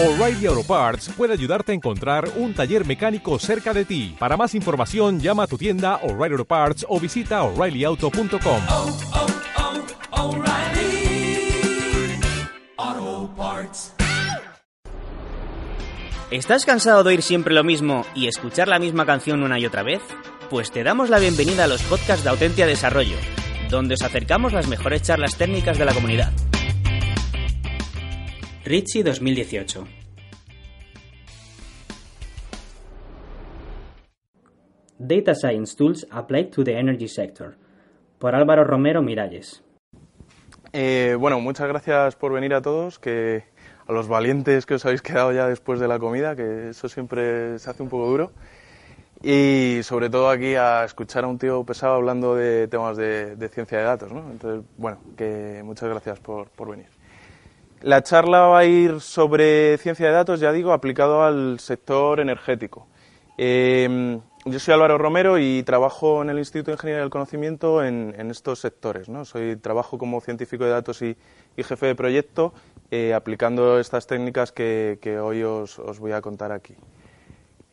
O'Reilly Auto Parts puede ayudarte a encontrar un taller mecánico cerca de ti. Para más información, llama a tu tienda O'Reilly Auto Parts o visita oreillyauto.com. oh, oh, O'Reilly Auto Parts. ¿Estás cansado de oír siempre lo mismo y escuchar la misma canción una y otra vez? Pues te damos la bienvenida a los podcasts de Autentia Desarrollo, donde os acercamos las mejores charlas técnicas de la comunidad. Richie 2018 Data Science Tools Applied to the Energy Sector por Álvaro Romero Miralles. Eh, bueno, muchas gracias por venir a todos, que a los valientes que os habéis quedado ya después de la comida, que eso siempre se hace un poco duro. Y sobre todo aquí a escuchar a un tío pesado hablando de temas de, de ciencia de datos, ¿no? Entonces, bueno, que muchas gracias por, por venir. La charla va a ir sobre ciencia de datos, ya digo, aplicado al sector energético. Eh, yo soy Álvaro Romero y trabajo en el Instituto de Ingeniería del Conocimiento en, estos sectores. ¿no? Soy, trabajo como científico de datos y, jefe de proyecto eh, aplicando estas técnicas que, hoy os, voy a contar aquí.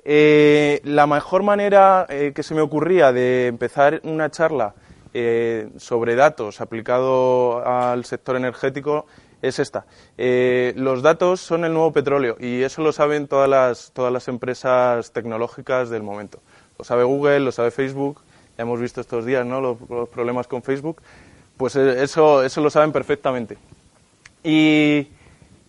Eh, la mejor manera eh, que se me ocurría de empezar una charla sobre datos aplicado al sector energético es esta. Eh, los datos son el nuevo petróleo y eso lo saben todas las, todas las empresas tecnológicas del momento. Lo sabe Google, lo sabe Facebook, ya hemos visto estos días ¿no? los, problemas con Facebook, pues eso, eso lo saben perfectamente. Y,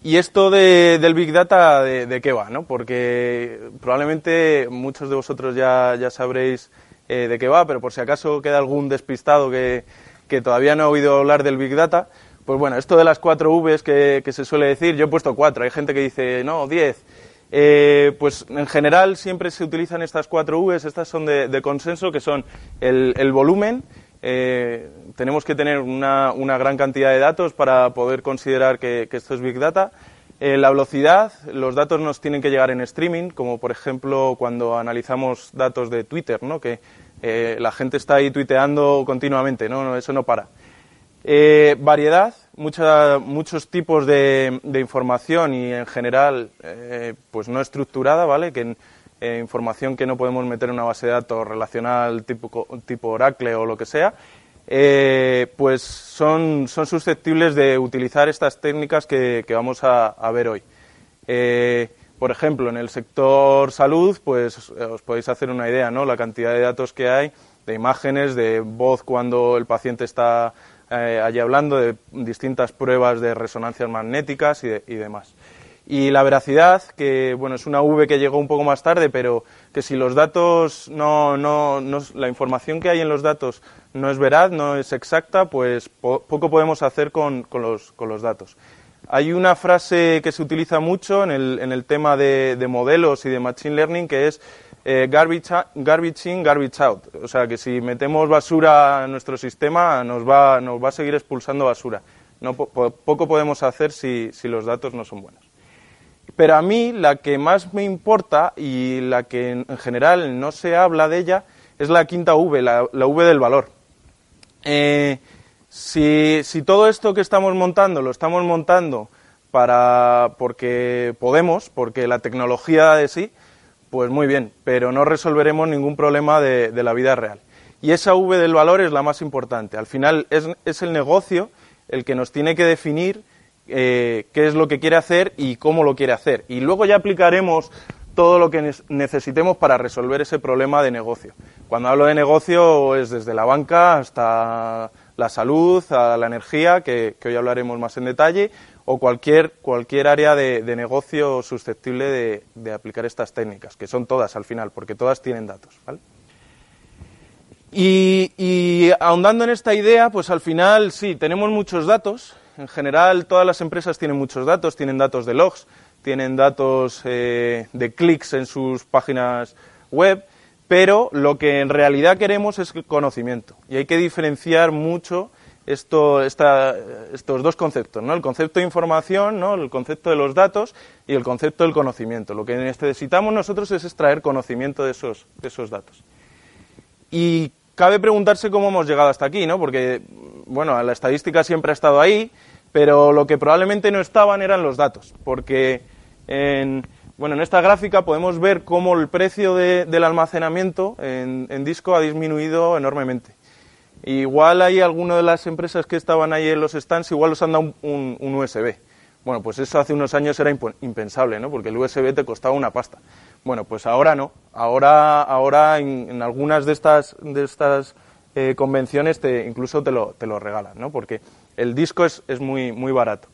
y esto de, del Big Data, de, de, qué va? ¿no? Porque probablemente muchos de vosotros ya, ya sabréis eh, de qué va, pero por si acaso queda algún despistado que, que todavía no ha oído hablar del Big Data, pues bueno, esto de las cuatro Vs que, se suele decir, yo he puesto cuatro, hay gente que dice, no, diez. Eh, pues en general siempre se utilizan estas cuatro Vs, estas son de, consenso, que son el, volumen, eh, tenemos que tener una, gran cantidad de datos para poder considerar que, esto es Big Data. Eh, la velocidad, los datos nos tienen que llegar en streaming, como por ejemplo cuando analizamos datos de Twitter, ¿no? que eh, la gente está ahí tuiteando continuamente, no eso no para. Eh, variedad, mucha, muchos tipos de, información y en general eh, pues no estructurada, ¿vale? Que, eh, información que no podemos meter en una base de datos relacional tipo, tipo Oracle o lo que sea, pues son, son, susceptibles de utilizar estas técnicas que, vamos a, a, ver hoy. Por ejemplo, en el sector salud, pues os podéis hacer una idea, ¿no? La cantidad de datos que hay, de imágenes, de voz cuando el paciente está eh, allí hablando, de distintas pruebas de resonancias magnéticas y, de, y demás. Y la veracidad, que bueno, es una V que llegó un poco más tarde, pero que si los datos no, no, no la información que hay en los datos no es veraz, no es exacta, pues po poco podemos hacer con, con, los, con, los, datos. Hay una frase que se utiliza mucho en el, en el tema de, de, modelos y de machine learning que es eh, garbage, garbage, in, garbage out. O sea, que si metemos basura en nuestro sistema nos va, nos va a seguir expulsando basura. No, po poco podemos hacer si, si los datos no son buenos. Pero a mí la que más me importa y la que en general no se habla de ella es la quinta V, la, V del valor. Eh, si, si, todo esto que estamos montando lo estamos montando para porque podemos, porque la tecnología de sí, pues muy bien, pero no resolveremos ningún problema de, la vida real. Y esa V del valor es la más importante. Al final es, es el negocio el que nos tiene que definir eh, qué es lo que quiere hacer y cómo lo quiere hacer. Y luego ya aplicaremos todo lo que necesitemos para resolver ese problema de negocio. Cuando hablo de negocio es desde la banca hasta la salud, a la energía, que hoy hablaremos más en detalle, o cualquier, cualquier área de, de negocio susceptible de, de, aplicar estas técnicas, que son todas al final, porque todas tienen datos. ¿vale? Y, ahondando en esta idea, pues al final sí, tenemos muchos datos, en general, todas las empresas tienen muchos datos, tienen datos de logs, tienen datos eh, de clics en sus páginas web, pero lo que en realidad queremos es el conocimiento. Y hay que diferenciar mucho esto, esta, estos dos conceptos, ¿no? el concepto de información, ¿no? el concepto de los datos y el concepto del conocimiento. Lo que necesitamos nosotros es extraer conocimiento de esos, de esos datos. Y cabe preguntarse cómo hemos llegado hasta aquí, ¿no? porque bueno, la estadística siempre ha estado ahí, pero lo que probablemente no estaban eran los datos, porque En, bueno, en esta gráfica podemos ver cómo el precio de- del almacenamiento en, en disco ha disminuido enormemente. Igual hay alguna de las empresas que estaban ahí en los stands, igual os han dado un, USB. Bueno, pues eso hace unos años era impensable, ¿no? Porque el USB te costaba una pasta. Bueno, pues ahora no. Ahora, ahora en, algunas de estas, de estas eh, convenciones te, incluso te lo, te lo regalan, ¿no? Porque el disco es, es muy, muy barato.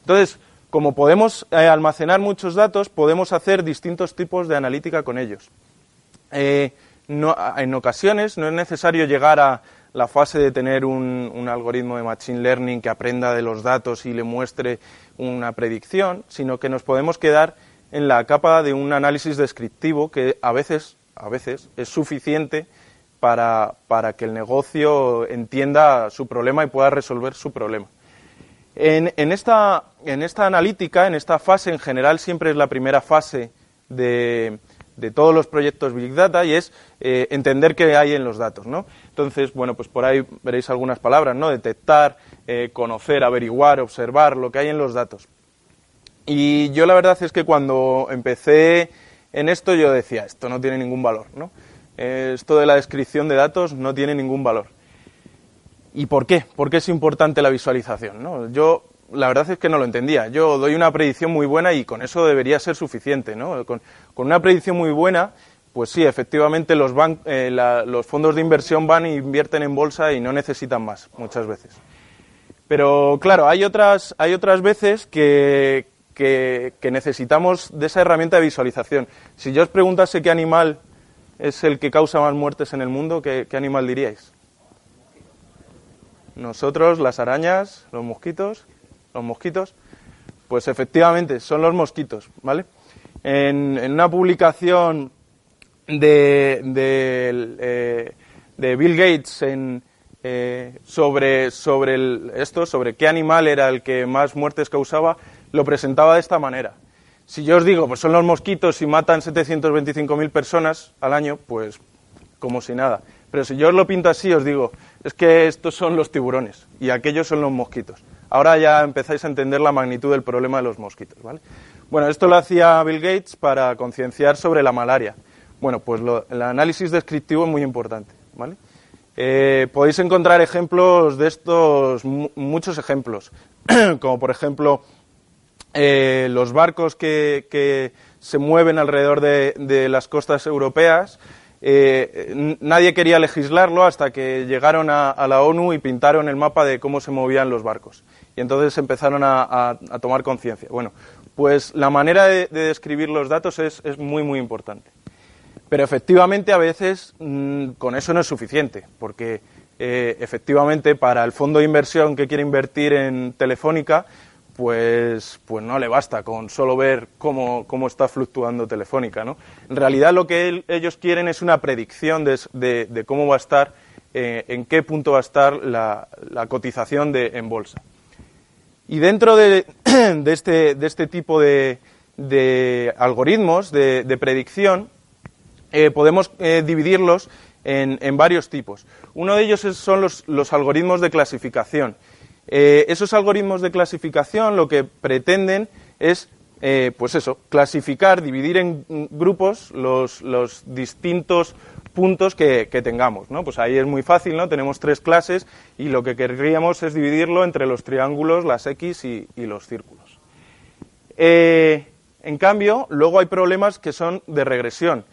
Entonces, como podemos eh, almacenar muchos datos, podemos hacer distintos tipos de analítica con ellos. Eh, en ocasiones no es necesario llegar a la fase de tener un, algoritmo de machine learning que aprenda de los datos y le muestre una predicción, sino que nos podemos quedar en la capa de un análisis descriptivo que a veces, a veces es suficiente para, para que el negocio entienda su problema y pueda resolver su problema. En, en esta, en esta analítica, en esta fase en general, siempre es la primera fase de, de todos los proyectos Big Data y es eh, entender qué hay en los datos. ¿no? Entonces, bueno, pues por ahí veréis algunas palabras, ¿no? Detectar, eh, conocer, averiguar, observar lo que hay en los datos. Y yo la verdad es que cuando empecé en esto yo decía, esto no tiene ningún valor, ¿no? Eh, Esto de la descripción de datos no tiene ningún valor. ¿Y por qué? ¿Por qué es importante la visualización? ¿no? Yo, la verdad es que no lo entendía. Yo doy una predicción muy buena y con eso debería ser suficiente. ¿no? Con, con una predicción muy buena, pues sí, efectivamente eh, los fondos de inversión van e invierten en bolsa y no necesitan más, muchas veces. Pero claro, hay otras, hay otras veces que, que- necesitamos de esa herramienta de visualización. Si yo os preguntase qué animal es el que causa más muertes en el mundo, ¿qué, animal diríais? Nosotros, las arañas, los mosquitos, los mosquitos, pues efectivamente son los mosquitos, ¿vale? En una publicación de, eh, de Bill Gates eh, sobre, esto, sobre qué animal era el que más muertes causaba, lo presentaba de esta manera. Si yo os digo, pues son los mosquitos y matan 725.000 personas al año, pues como si nada. Pero si yo os lo pinto así, os digo, es que estos son los tiburones y aquellos son los mosquitos. Ahora ya empezáis a entender la magnitud del problema de los mosquitos, ¿vale? Bueno, esto lo hacía Bill Gates para concienciar sobre la malaria. Bueno, pues lo- el análisis descriptivo es muy importante, ¿vale? Eh, podéis encontrar ejemplos de estos, mu- muchos ejemplos, como por ejemplo eh, los barcos que, se mueven alrededor de, las costas europeas. eh, nadie quería legislarlo hasta que llegaron a, la ONU y pintaron el mapa de cómo se movían los barcos. Y entonces empezaron a, tomar conciencia. Bueno, pues la manera de, de describir los datos es muy, muy importante. Pero efectivamente a veces mm, con eso no es suficiente, porque eh, efectivamente para el fondo de inversión que quiere invertir en Telefónica, pues, pues no le basta con solo ver cómo, cómo está fluctuando Telefónica. ¿no? En realidad lo que ellos quieren es una predicción de, de- cómo va a estar, eh, en qué punto va a estar la, la cotización de, en bolsa. Y dentro de, de este, este tipo de, algoritmos de predicción, eh, podemos eh, dividirlos en, varios tipos. Uno de ellos son los, algoritmos de clasificación. Eh, esos algoritmos de clasificación lo que pretenden es, pues eso, clasificar, dividir en grupos los, distintos puntos que, tengamos. Pues ahí es muy fácil, ¿no? Tenemos tres clases y lo que querríamos es dividirlo entre los triángulos, las X y, los círculos. En cambio, luego hay problemas que son de regresión.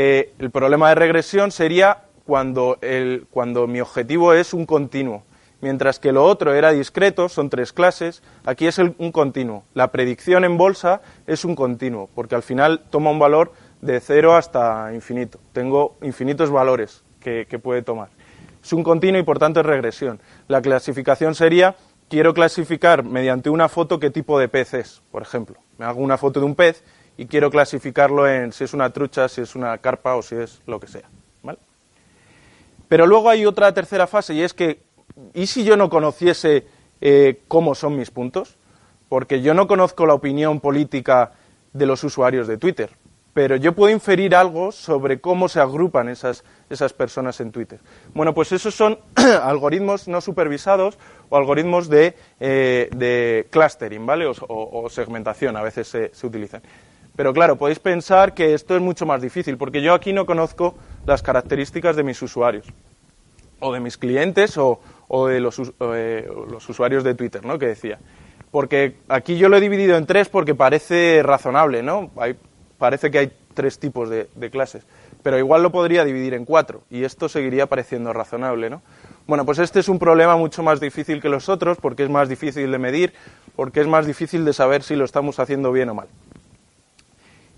Eh, el problema de regresión sería cuando, el- cuando mi objetivo es un continuo, mientras que lo otro era discreto, son tres clases, aquí es el- un continuo. La predicción en bolsa es un continuo, porque al final toma un valor de cero hasta infinito. Tengo infinitos valores que, que puede tomar. Es un continuo y por tanto es regresión. La clasificación sería, quiero clasificar mediante una foto qué tipo de pez es, por ejemplo. Me hago una foto de un pez y quiero clasificarlo en si es una trucha, si es una carpa o si es lo que sea. ¿vale? Pero luego hay otra tercera fase y es que, ¿y si yo no conociese eh, cómo son mis puntos? Porque yo no conozco la opinión política de los usuarios de Twitter, pero yo puedo inferir algo sobre cómo se agrupan esas, esas personas en Twitter. Bueno, pues esos son algoritmos no supervisados o algoritmos de, eh, de clustering, ¿vale? O, o- segmentación, a veces se, se utilizan. Pero claro, podéis pensar que esto es mucho más difícil, porque yo aquí no conozco las características de mis usuarios, o de mis clientes, o, o de los, usuarios de Twitter, ¿no? Que decía. Porque aquí yo lo he dividido en tres porque parece razonable, ¿no? Parece que hay tres tipos de, de clases, pero igual lo podría dividir en cuatro, y esto seguiría pareciendo razonable, ¿no? Bueno, pues este es un problema mucho más difícil que los otros, porque es más difícil de medir, porque es más difícil de saber si lo estamos haciendo bien o mal.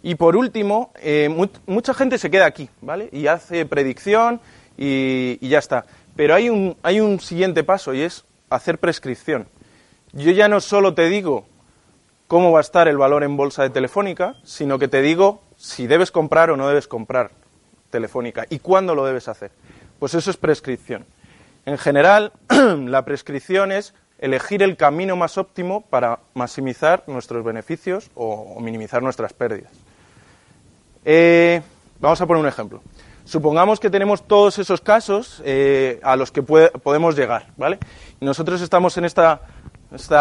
Y por último, eh, mu- mucha gente se queda aquí, ¿vale? Y hace predicción y, y ya está. Pero hay un, hay un siguiente paso y es hacer prescripción. Yo ya no solo te digo cómo va a estar el valor en bolsa de Telefónica, sino que te digo si debes comprar o no debes comprar Telefónica y cuándo lo debes hacer. Pues eso es prescripción. En general, la prescripción es elegir el camino más óptimo para maximizar nuestros beneficios o minimizar nuestras pérdidas. Eh, vamos a poner un ejemplo. Supongamos que tenemos todos esos casos eh, a los que podemos llegar, ¿vale? Nosotros estamos en esta,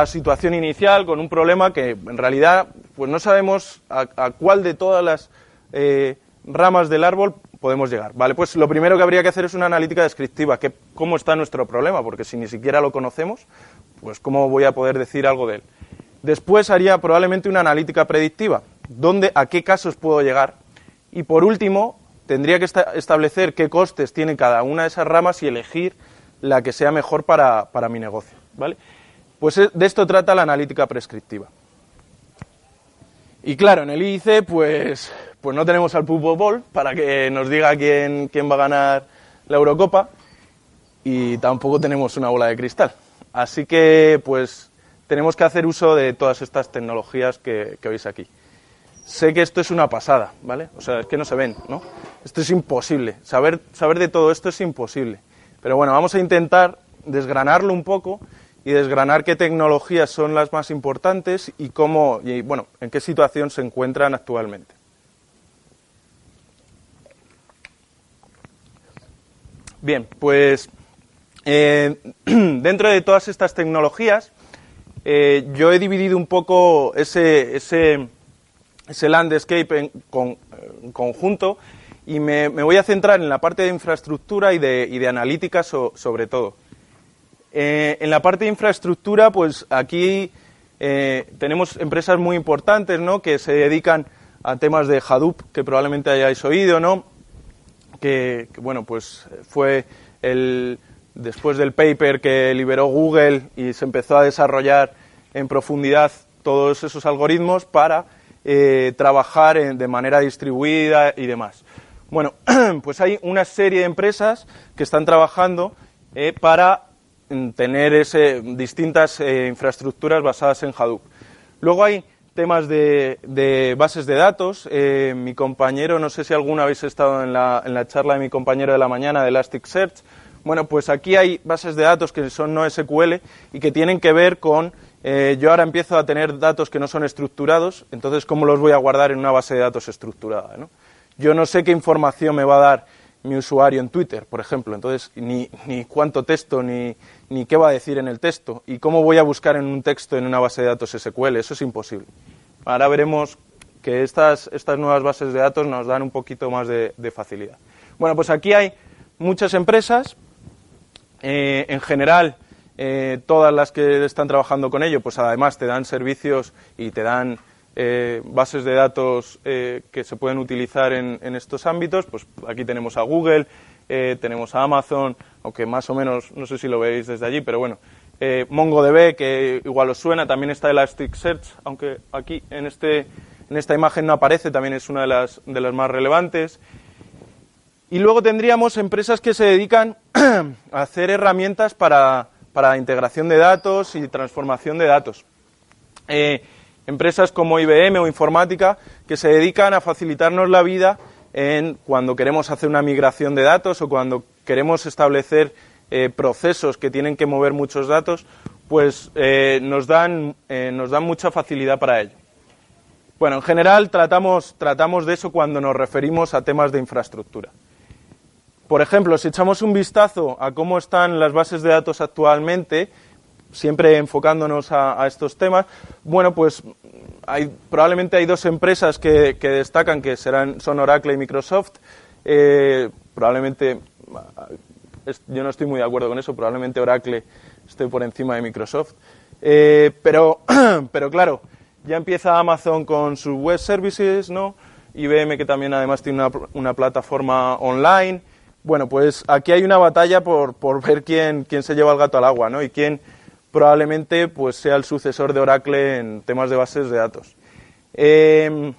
situación inicial con un problema que en realidad pues no sabemos a, cuál de todas las eh, ramas del árbol podemos llegar, ¿vale? Pues lo primero que habría que hacer es una analítica descriptiva, que, cómo está nuestro problema, porque si ni siquiera lo conocemos, pues cómo voy a poder decir algo de él. Después haría probablemente una analítica predictiva, dónde, a qué casos puedo llegar. Y por último, tendría que esta- establecer qué costes tiene cada una de esas ramas y elegir la que sea mejor para, para mi negocio. ¿vale? Pues eh, de esto trata la analítica prescriptiva. Y claro, en el IIC, pues, pues no tenemos al Ball para que nos diga quién, quién va a ganar la Eurocopa y tampoco tenemos una bola de cristal. Así que, pues, tenemos que hacer uso de todas estas tecnologías que, que veis aquí. Sé que esto es una pasada, ¿vale? O sea, es que no se ven, ¿no? Esto es imposible. Saber, saber de todo esto es imposible. Pero bueno, vamos a intentar desgranarlo un poco y desgranar qué tecnologías son las más importantes y cómo, y bueno, en qué situación se encuentran actualmente. Bien, pues eh, dentro de todas estas tecnologías, eh, yo he dividido un poco ese, ese, ese landscape en, con- en conjunto y me, me voy a centrar en la parte de infraestructura y de, y de analítica so- sobre todo. Eh, en la parte de infraestructura, pues aquí eh, tenemos empresas muy importantes, ¿no? Que se dedican a temas de Hadoop, que probablemente hayáis oído, ¿no? Que, que, bueno, pues fue el después del paper que liberó Google y se empezó a desarrollar en profundidad todos esos algoritmos para eh, trabajar en- de manera distribuida y demás. Bueno, pues hay una serie de empresas que están trabajando eh, para mm, tener ese, distintas eh, infraestructuras basadas en Hadoop. Luego hay temas de, bases de datos. Mi compañero, no sé si alguna habéis estado en la, en la charla de mi compañero de la mañana de Elasticsearch. Bueno, pues aquí hay bases de datos que son no SQL y que tienen que ver con, eh, yo ahora empiezo a tener datos que no son estructurados, entonces ¿cómo los voy a guardar en una base de datos estructurada? ¿no? Yo no sé qué información me va a dar mi usuario en Twitter, por ejemplo, entonces ni, ni cuánto texto, ni, ni qué va a decir en el texto, y cómo voy a buscar en un texto en una base de datos SQL, eso es imposible. Ahora veremos que estas, estas nuevas bases de datos nos dan un poquito más de, facilidad. Bueno, pues aquí hay muchas empresas, eh, en general, eh, todas las que están trabajando con ello, pues además te dan servicios y te dan eh, bases de datos eh, que se pueden utilizar en, estos ámbitos. Pues aquí tenemos a Google, tenemos a Amazon, aunque más o menos, no sé si lo veis desde allí, pero bueno, MongoDB, que igual os suena, también está Elasticsearch, aunque aquí en, este, en esta imagen no aparece, también es una de las, de las más relevantes. Y luego tendríamos empresas que se dedican a hacer herramientas para, para integración de datos y transformación de datos. Eh, empresas como IBM o Informática que se dedican a facilitarnos la vida en cuando queremos hacer una migración de datos o cuando queremos establecer eh, procesos que tienen que mover muchos datos, pues eh, nos, dan, nos dan mucha facilidad para ello. Bueno, en general tratamos, tratamos de eso cuando nos referimos a temas de infraestructura. Por ejemplo, si echamos un vistazo a cómo están las bases de datos actualmente, siempre enfocándonos a, estos temas, bueno, pues hay, probablemente hay dos empresas que, destacan, que serán, son Oracle y Microsoft. Eh, probablemente, yo no estoy muy de acuerdo con eso, probablemente Oracle esté por encima de Microsoft. Eh, pero, pero claro, ya empieza Amazon con sus web services, ¿no? IBM que también además tiene una plataforma online. Bueno, pues aquí hay una batalla por, por ver quién, quién se lleva el gato al agua, ¿no? Y quién probablemente pues sea el sucesor de Oracle en temas de bases de datos. Eh,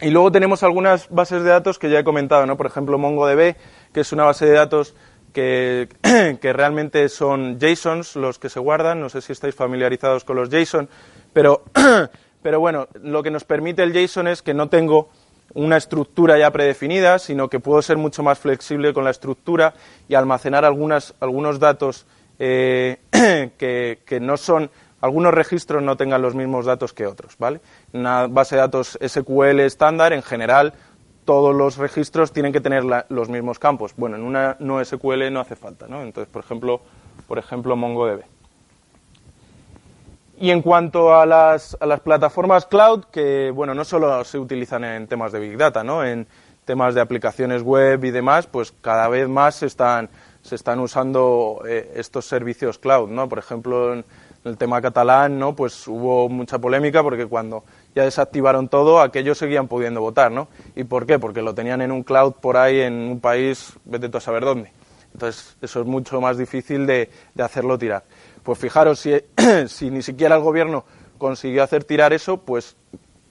y luego tenemos algunas bases de datos que ya he comentado, ¿no? Por ejemplo, MongoDB, que es una base de datos que, que realmente son JSONs los que se guardan. No sé si estáis familiarizados con los JSON, pero, pero bueno, lo que nos permite el JSON es que no tengo una estructura ya predefinida, sino que puedo ser mucho más flexible con la estructura y almacenar algunas, algunos datos eh, que, que no son algunos registros no tengan los mismos datos que otros, ¿vale? Una base de datos SQL estándar, en general, todos los registros tienen que tener la- los mismos campos. Bueno, en una no SQL no hace falta, ¿no? Entonces, por ejemplo, por ejemplo MongoDB. Y en cuanto a las, a las plataformas cloud, que bueno, no solo se utilizan en temas de Big Data, ¿no? En temas de aplicaciones web y demás, pues cada vez más se están, se están usando eh, estos servicios cloud, ¿no? Por ejemplo, en el tema catalán, ¿no? Pues hubo mucha polémica porque cuando ya desactivaron todo, aquellos seguían pudiendo votar, ¿no? ¿Y por qué? Porque lo tenían en un cloud por ahí en un país, vete tú a saber dónde. Entonces, eso es mucho más difícil de, de hacerlo tirar. Pues fijaros, si, si ni siquiera el gobierno consiguió hacer tirar eso, pues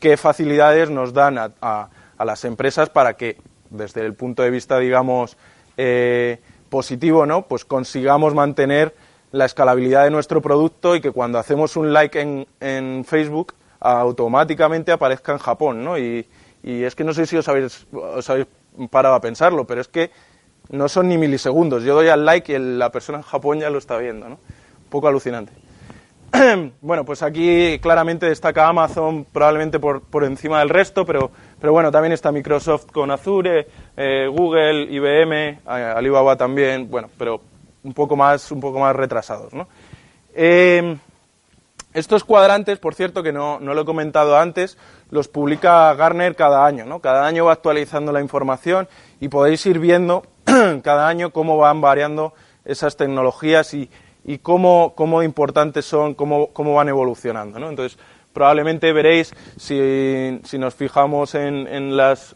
qué facilidades nos dan a, a- a las empresas para que, desde el punto de vista, digamos, eh, positivo, ¿no? Pues consigamos mantener la escalabilidad de nuestro producto y que cuando hacemos un like en, Facebook automáticamente aparezca en Japón, ¿no? Y, y es que no sé si os habéis, os habéis parado a pensarlo, pero es que no son ni milisegundos. Yo doy al like y la persona en Japón ya lo está viendo, ¿no? Poco alucinante. bueno, pues aquí claramente destaca Amazon probablemente por, por encima del resto, pero, pero bueno, también está Microsoft con Azure, eh, Google, IBM, Alibaba también, bueno, pero un poco más, un poco más retrasados, ¿no? Eh, estos cuadrantes, por cierto, que no, no lo he comentado antes, los publica Gartner cada año, ¿no? Cada año va actualizando la información y podéis ir viendo cada año cómo van variando esas tecnologías y, y cómo, cómo importantes son, cómo, cómo van evolucionando, ¿no? Entonces, probablemente veréis, si, si nos fijamos en, en las,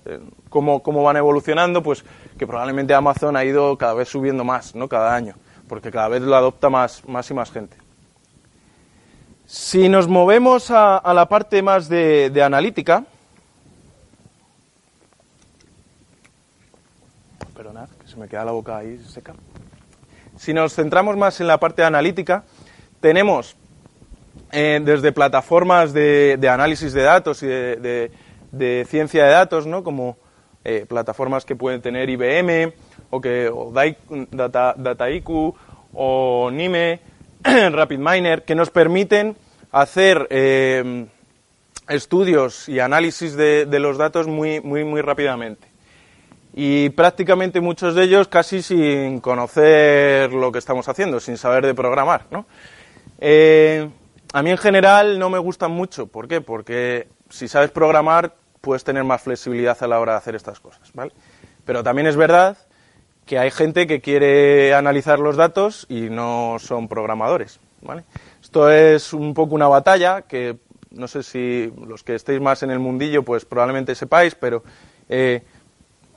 cómo, cómo van evolucionando, pues que probablemente Amazon ha ido cada vez subiendo más, ¿no? Cada año, porque cada vez lo adopta más, más y más gente. Si nos movemos a, a la parte más de, de analítica, perdonad, que se me queda la boca ahí seca. Si nos centramos más en la parte analítica, tenemos eh, desde plataformas de, análisis de datos y de, ciencia de datos, ¿no? como eh, plataformas que pueden tener IBM o, que, o Data, Dataiku o Nime, RapidMiner, que nos permiten hacer eh, estudios y análisis de los datos muy, muy, muy rápidamente y prácticamente muchos de ellos casi sin conocer lo que estamos haciendo, sin saber de programar. ¿no? Eh, a mí en general no me gustan mucho. ¿Por qué? Porque si sabes programar puedes tener más flexibilidad a la hora de hacer estas cosas. ¿vale? Pero también es verdad que hay gente que quiere analizar los datos y no son programadores. ¿vale? Esto es un poco una batalla que no sé si los que estéis más en el mundillo pues probablemente sepáis, pero eh,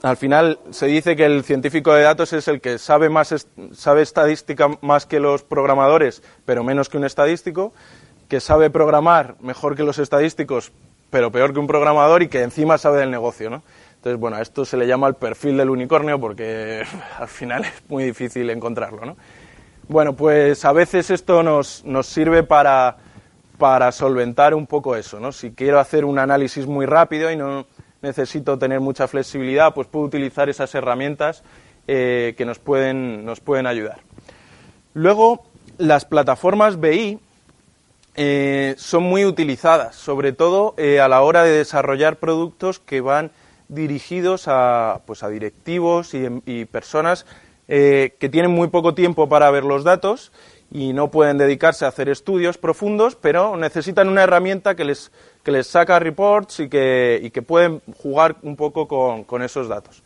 al final se dice que el científico de datos es el que sabe más sabe estadística más que los programadores, pero menos que un estadístico, que sabe programar mejor que los estadísticos, pero peor que un programador y que encima sabe del negocio, ¿no? Entonces, bueno, a esto se le llama el perfil del unicornio porque al final es muy difícil encontrarlo, ¿no? Bueno, pues a veces esto nos, nos sirve para, para solventar un poco eso, ¿no? Si quiero hacer un análisis muy rápido y no necesito tener mucha flexibilidad, pues puedo utilizar esas herramientas eh, que nos pueden, nos pueden ayudar. Luego, las plataformas BI eh, son muy utilizadas, sobre todo eh, a la hora de desarrollar productos que van dirigidos a, pues, a directivos y, personas que tienen muy poco tiempo para ver los datos y no pueden dedicarse a hacer estudios profundos, pero necesitan una herramienta que les, que les saca reports y que, y que pueden jugar un poco con, con esos datos.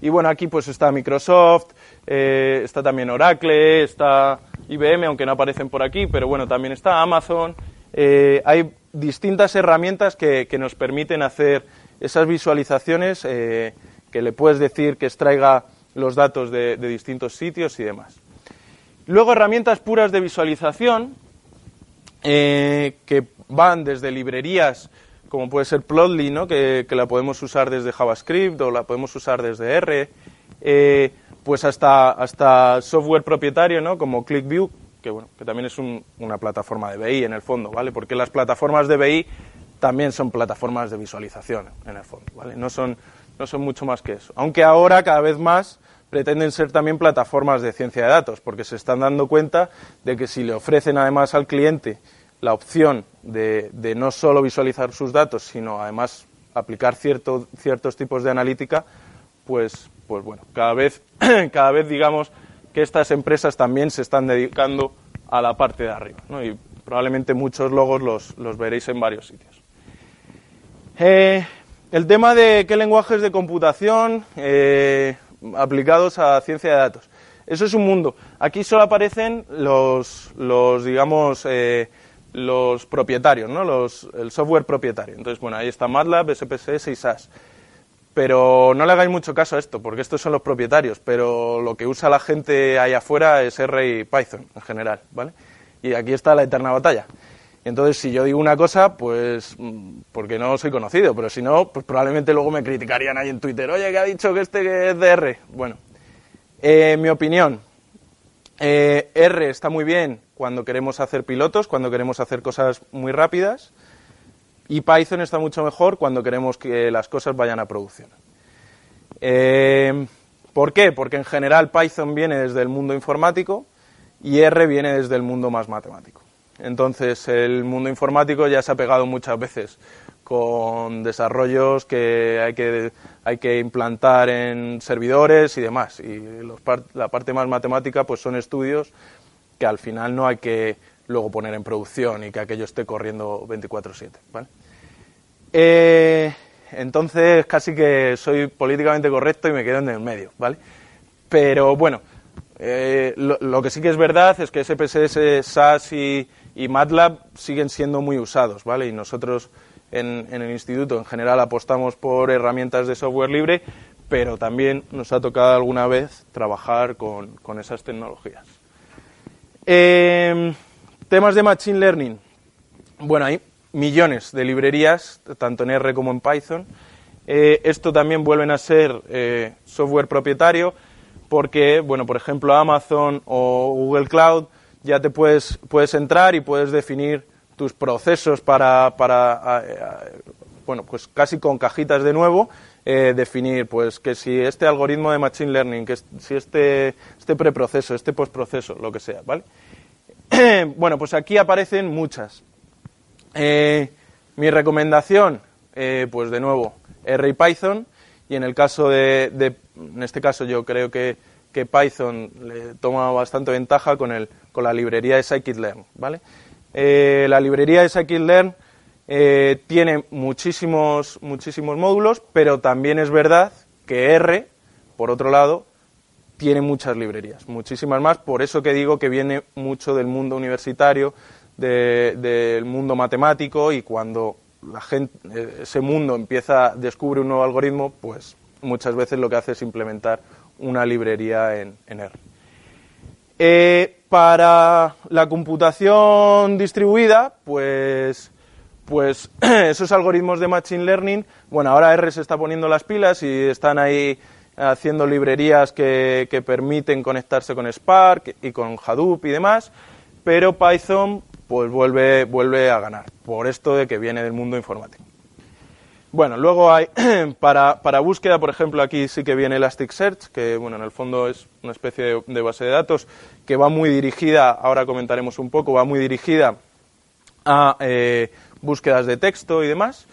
Y bueno, aquí pues está Microsoft, eh, está también Oracle, está IBM, aunque no aparecen por aquí, pero bueno, también está Amazon. Eh, hay distintas herramientas que, que, nos permiten hacer esas visualizaciones eh, que le puedes decir que extraiga los datos de, de, distintos sitios y demás. Luego herramientas puras de visualización eh, que van desde librerías como puede ser Plotly, ¿no? que, que, la podemos usar desde JavaScript o la podemos usar desde R, eh, pues hasta, hasta software propietario ¿no? como ClickView, que, bueno, que también es un, una plataforma de BI en el fondo, ¿vale? porque las plataformas de BI también son plataformas de visualización en el fondo, ¿vale? no, son, no son mucho más que eso. Aunque ahora cada vez más pretenden ser también plataformas de ciencia de datos, porque se están dando cuenta de que si le ofrecen además al cliente la opción de, no solo visualizar sus datos, sino además aplicar cierto, ciertos tipos de analítica, pues, pues bueno, cada vez, cada vez digamos que estas empresas también se están dedicando a la parte de arriba, y probablemente muchos logos los, los veréis en varios sitios. Eh, el tema de qué lenguajes de computación eh, aplicados a ciencia de datos. Eso es un mundo. Aquí solo aparecen los, los digamos, eh, los propietarios, ¿no? Los, el software propietario. Entonces, bueno, ahí está MATLAB, SPSS y SAS. Pero no le hagáis mucho caso a esto, porque estos son los propietarios, pero lo que usa la gente ahí afuera es R y Python en general, ¿vale? Y aquí está la eterna batalla. Entonces, si yo digo una cosa, pues porque no soy conocido, pero si no, pues probablemente luego me criticarían ahí en Twitter, oye, que ha dicho que este es de R. Bueno, eh, mi opinión, eh, R está muy bien cuando queremos hacer pilotos, cuando queremos hacer cosas muy rápidas, y Python está mucho mejor cuando queremos que las cosas vayan a producción. Eh, ¿Por qué? Porque en general Python viene desde el mundo informático y R viene desde el mundo más matemático. Entonces, el mundo informático ya se ha pegado muchas veces con desarrollos que hay que, hay que implantar en servidores y demás. Y los par la parte más matemática pues son estudios que al final no hay que luego poner en producción y que aquello esté corriendo 24/7. ¿vale? Eh, entonces, casi que soy políticamente correcto y me quedo en el medio. ¿vale? Pero bueno, eh, lo, que sí que es verdad es que SPSS, SAS y, y MATLAB siguen siendo muy usados, ¿vale? Y nosotros en, el instituto en general apostamos por herramientas de software libre, pero también nos ha tocado alguna vez trabajar con, esas tecnologías. Eh, temas de Machine Learning. Bueno, hay millones de librerías, tanto en R como en Python. Eh, esto también vuelven a ser eh, software propietario porque, bueno, por ejemplo, Amazon o Google Cloud ya te puedes, puedes entrar y puedes definir tus procesos para, para bueno, pues casi con cajitas de nuevo, eh, definir pues que si este algoritmo de Machine Learning, que si este, este preproceso, este postproceso, lo que sea, ¿vale? bueno, pues aquí aparecen muchas. Eh, mi recomendación, eh, pues de nuevo, R y Python, y en el caso de, de en este caso yo creo que, que Python le toma bastante ventaja con el con la librería de scikit-learn, ¿vale? Eh, la librería de scikit-learn eh, tiene muchísimos, muchísimos módulos, pero también es verdad que R, por otro lado, tiene muchas librerías, muchísimas más, por eso que digo que viene mucho del mundo universitario, de, del mundo matemático, y cuando gente, ese mundo empieza, descubre un nuevo algoritmo, pues muchas veces lo que hace es implementar una librería en R. Eh, para la computación distribuida, pues, pues esos algoritmos de Machine Learning, bueno, ahora R se está poniendo las pilas y están ahí haciendo librerías que, que permiten conectarse con Spark y con Hadoop y demás, pero Python pues vuelve, vuelve a ganar, por esto de que viene del mundo informático. Bueno, luego hay para, para, búsqueda, por ejemplo, aquí sí que viene Elasticsearch, que bueno, en el fondo es una especie de, base de datos que va muy dirigida, ahora comentaremos un poco, va muy dirigida a eh, búsquedas de texto y demás.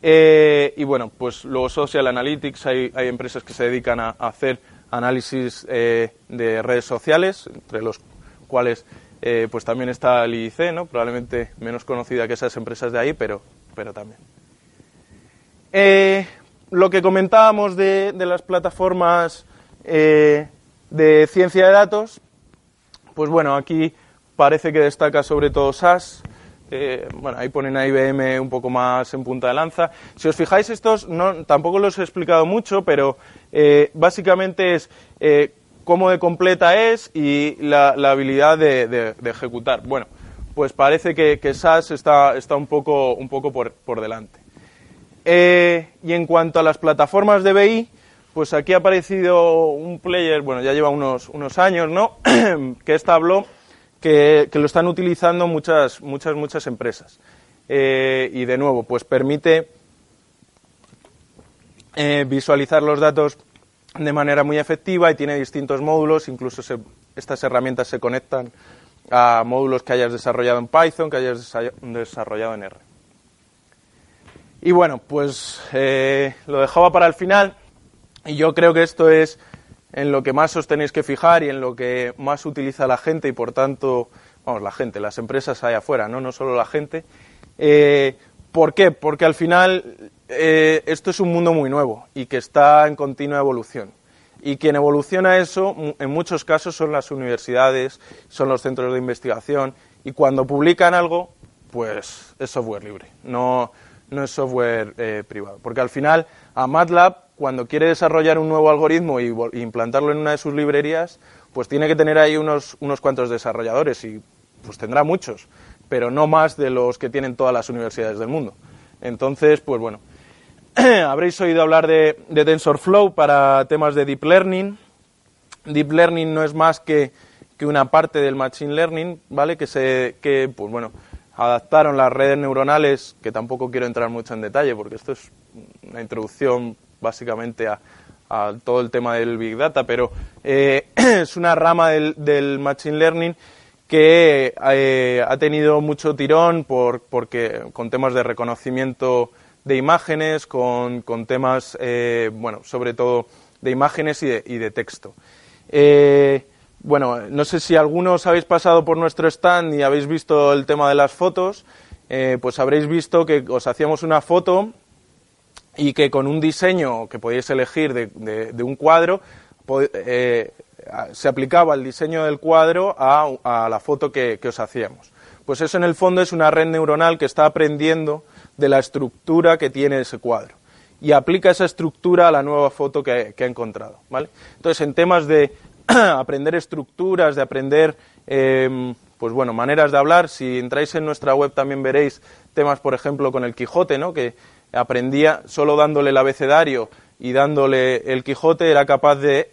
Eh, y bueno, pues luego Social Analytics, hay, hay empresas que se dedican a, a hacer análisis eh, de redes sociales, entre los cuales eh, pues también está el IIC, ¿no? probablemente menos conocida que esas empresas de ahí, pero, pero también. Eh, lo que comentábamos de, de las plataformas eh, de ciencia de datos, pues bueno, aquí parece que destaca sobre todo SAS. eh, bueno, ahí ponen a IBM un poco más en punta de lanza. Si os fijáis, estos tampoco los he explicado mucho, pero eh, básicamente es cómo de completa es y la, la habilidad de, de- de ejecutar. Bueno, pues parece que, que SAS está, está un poco, un poco por, por delante. Eh, y en cuanto a las plataformas de BI, pues aquí ha aparecido un player, bueno, ya lleva unos, años, ¿no? que es Tableau, que, que lo están utilizando muchas, muchas, muchas empresas. Eh, y de nuevo, pues permite eh, visualizar los datos de manera muy efectiva y tiene distintos módulos, incluso estas herramientas se conectan a módulos que hayas desarrollado en Python, que hayas desa- desarrollado en R. Y bueno, pues eh, lo dejaba para el final y yo creo que esto es en lo que más os tenéis que fijar y en lo que más utiliza la gente y por tanto, vamos, la gente, las empresas ahí afuera, no, no solo la gente. Eh, ¿Por qué? Porque al final eh, esto es un mundo muy nuevo y que está en continua evolución. Y quien evoluciona eso, en muchos casos, son las universidades, son los centros de investigación. Y cuando publican algo, pues es software libre, no, no es software eh, privado. Porque al final, a MATLAB, cuando quiere desarrollar un nuevo algoritmo y, y implantarlo en una de sus librerías, pues tiene que tener ahí unos, unos cuantos desarrolladores y pues tendrá muchos, pero no más de los que tienen todas las universidades del mundo. Entonces, pues bueno, habréis oído hablar de, de TensorFlow para temas de Deep Learning. Deep Learning no es más que, que una parte del Machine Learning, ¿vale? Que, se, que, pues bueno, adaptaron las redes neuronales, que tampoco quiero entrar mucho en detalle, porque esto es una introducción básicamente a, todo el tema del Big Data, pero eh, es una rama del, Machine Learning que eh, ha tenido mucho tirón por, porque, con temas de reconocimiento de imágenes, con, con temas, eh, bueno, sobre todo de imágenes y de, texto. Bueno, no sé si algunos habéis pasado por nuestro stand y habéis visto el tema de las fotos, eh, pues habréis visto que os hacíamos una foto y que con un diseño que podíais elegir de, un cuadro eh, se aplicaba el diseño del cuadro a, la foto que, que os hacíamos. Pues eso en el fondo es una red neuronal que está aprendiendo de la estructura que tiene ese cuadro y aplica esa estructura a la nueva foto que, que ha encontrado. ¿vale? Entonces, en temas de aprender estructuras, de aprender eh, pues bueno, maneras de hablar, si entráis en nuestra web también veréis temas, por ejemplo, con el Quijote, ¿no? que aprendía solo dándole el abecedario y dándole el Quijote, era capaz de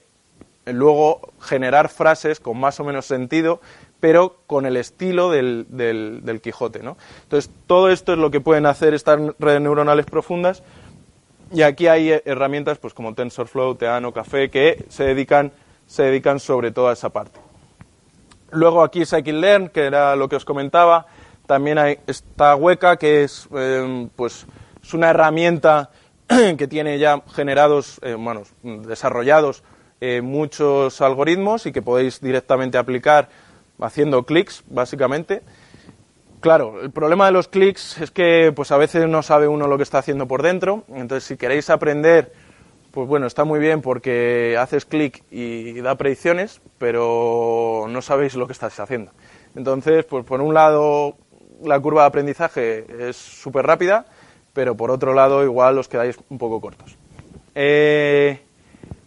luego generar frases con más o menos sentido, pero con el estilo del, del- del Quijote. ¿no? Entonces, todo esto es lo que pueden hacer estas redes neuronales profundas. Y aquí hay eh, herramientas pues, como TensorFlow, Teano, Café, que se dedican, se dedican sobre todo a esa parte. Luego aquí Scikit-Learn, que era lo que os comentaba. También hay esta Hueca, que es, eh, pues, es una herramienta que tiene ya generados, eh, bueno, desarrollados eh, muchos algoritmos y que podéis directamente aplicar haciendo clics, básicamente. Claro, el problema de los clics es que pues a veces no sabe uno lo que está haciendo por dentro. Entonces, si queréis aprender, pues bueno, está muy bien porque haces clic y da predicciones, pero no sabéis lo que estás haciendo. Entonces, pues por un lado, la curva de aprendizaje es súper rápida, pero por otro lado, igual os quedáis un poco cortos. Eh,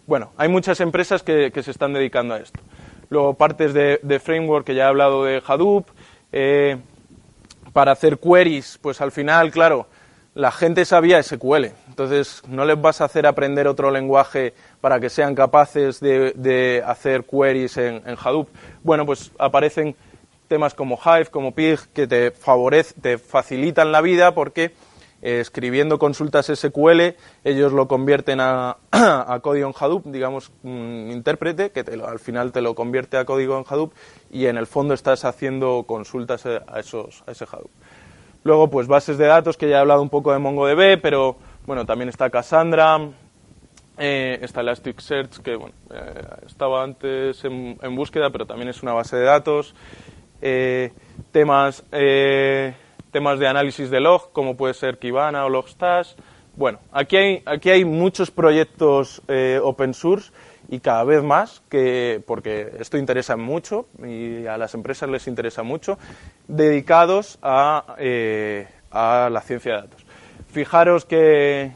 bueno, hay muchas empresas que, se están dedicando a esto. Luego, partes de, de framework, que ya he hablado de Hadoop. eh, para hacer queries, pues al final, claro, la gente sabía SQL. Entonces, no les vas a hacer aprender otro lenguaje para que sean capaces de, hacer queries en, Hadoop. Bueno, pues aparecen temas como Hive, como Pig, que te favorecen, te facilitan la vida porque eh, escribiendo consultas SQL, ellos lo convierten a, código en Hadoop, digamos, un intérprete que te al final te lo convierte a código en Hadoop y en el fondo estás haciendo consultas a, esos, a ese Hadoop. Luego, pues bases de datos, que ya he hablado un poco de MongoDB, pero bueno, también está Cassandra, eh, está Elasticsearch, que bueno, eh, estaba antes en, en búsqueda, pero también es una base de datos. Eh, temas, temas de análisis de log, como puede ser Kibana o Logstash. Bueno, aquí hay, aquí hay muchos proyectos open source y cada vez más, que, porque esto interesa mucho y a las empresas les interesa mucho, dedicados a, eh, a la ciencia de datos. Fijaros que,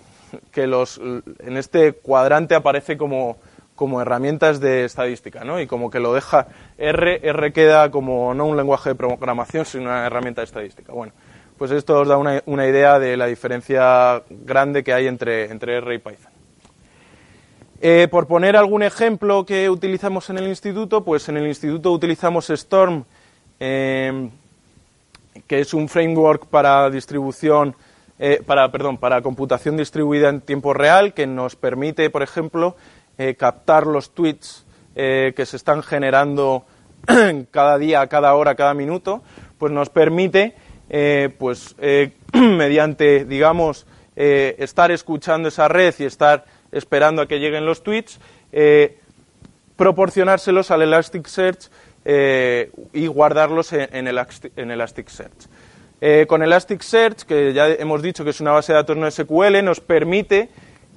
que los, en este cuadrante aparece como, como herramientas de estadística, ¿no? Y como que lo deja R, R queda como no un lenguaje de programación, sino una herramienta de estadística. Bueno, pues esto os da una, una idea de la diferencia grande que hay entre, entre R y Python. Eh, por poner algún ejemplo que utilizamos en el instituto, pues en el instituto utilizamos Storm, eh, que es un framework para distribución, eh, para, perdón, para computación distribuida en tiempo real, que nos permite, por ejemplo, eh, captar los tweets que se están generando cada día, cada hora, cada minuto, pues nos permite, pues mediante, digamos, estar escuchando esa red y estar esperando a que lleguen los tweets, eh, proporcionárselos al Elasticsearch eh, y guardarlos en, en, Elasti- en Elasticsearch. Eh, con Elasticsearch, que ya hemos dicho que es una base de datos no SQL, nos permite